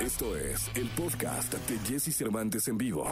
Esto es el podcast de Jesse Cervantes en vivo.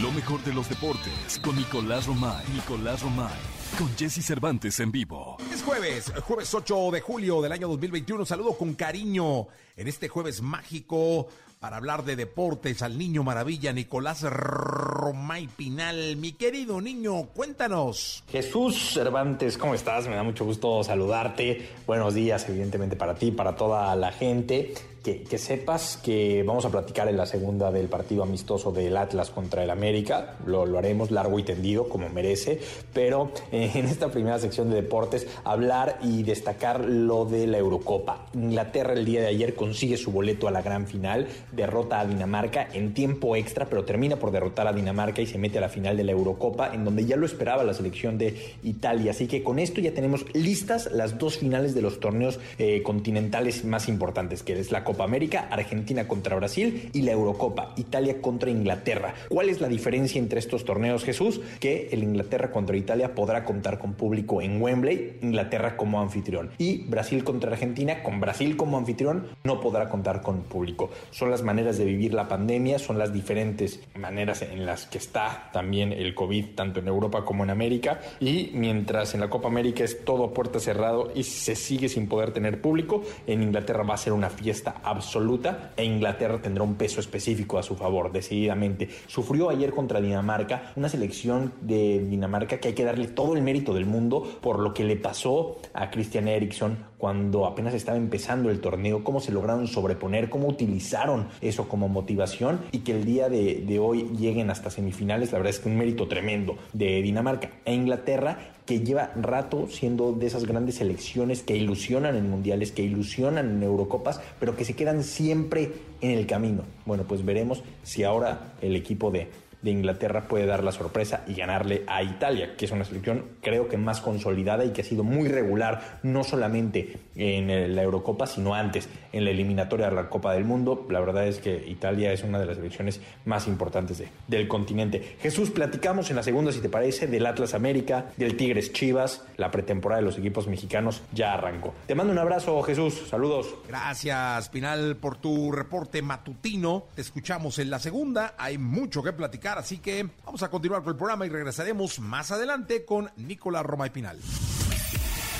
Lo mejor de los deportes con Nicolás Romay. Nicolás Romay. Con Jesse Cervantes en vivo. Es jueves, jueves 8 de julio del año 2021. Saludo con cariño en este jueves mágico para hablar de deportes al niño maravilla Nicolás Romay Pinal. Mi querido niño, cuéntanos. Jesús Cervantes, ¿cómo estás? Me da mucho gusto saludarte. Buenos días, evidentemente, para ti, para toda la gente que, sepas que vamos a platicar en la segunda del partido amistoso del Atlas contra el América. Lo, lo haremos largo y tendido, como merece. Pero eh, en esta primera sección de deportes, hablar y destacar lo de la Eurocopa. Inglaterra el día de ayer consigue su boleto a la gran final, derrota a Dinamarca en tiempo extra, pero termina por derrotar a Dinamarca y se mete a la final de la Eurocopa, en donde ya lo esperaba la selección de Italia. Así que con esto ya tenemos listas las dos finales de los torneos eh, continentales más importantes, que es la Copa América, Argentina contra Brasil y la Eurocopa, Italia contra Inglaterra. ¿Cuál es la diferencia entre estos torneos, Jesús? Que el Inglaterra contra Italia podrá contar con público en Wembley, Inglaterra como anfitrión. Y Brasil contra Argentina, con Brasil como anfitrión, no podrá contar con público. Son las maneras de vivir la pandemia, son las diferentes maneras en las que está también el COVID, tanto en Europa como en América. Y mientras en la Copa América es todo puerta cerrado y se sigue sin poder tener público, en Inglaterra va a ser una fiesta absoluta e Inglaterra tendrá un peso específico a su favor, decididamente. Sufrió ayer contra Dinamarca, una selección de Dinamarca que hay que darle todo el mérito del mundo por lo que le pasó a Christian Eriksen cuando apenas estaba empezando el torneo, cómo se lograron sobreponer, cómo utilizaron eso como motivación y que el día de, de hoy lleguen hasta semifinales, la verdad es que un mérito tremendo de Dinamarca e Inglaterra que lleva rato siendo de esas grandes selecciones que ilusionan en mundiales, que ilusionan en Eurocopas, pero que se quedan siempre en el camino. Bueno, pues veremos si ahora el equipo de de Inglaterra puede dar la sorpresa y ganarle a Italia, que es una selección creo que más consolidada y que ha sido muy regular, no solamente en la Eurocopa, sino antes en la eliminatoria de la Copa del Mundo. La verdad es que Italia es una de las selecciones más importantes de, del continente. Jesús, platicamos en la segunda, si te parece, del Atlas América, del Tigres Chivas, la pretemporada de los equipos mexicanos ya arrancó. Te mando un abrazo, Jesús, saludos. Gracias, Pinal, por tu reporte matutino. Te escuchamos en la segunda, hay mucho que así que vamos a continuar con el programa y regresaremos más adelante con Nicolás Roma y Pinal.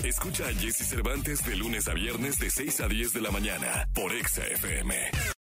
Escucha a Jesse Cervantes de lunes a viernes de 6 a 10 de la mañana por Exa FM.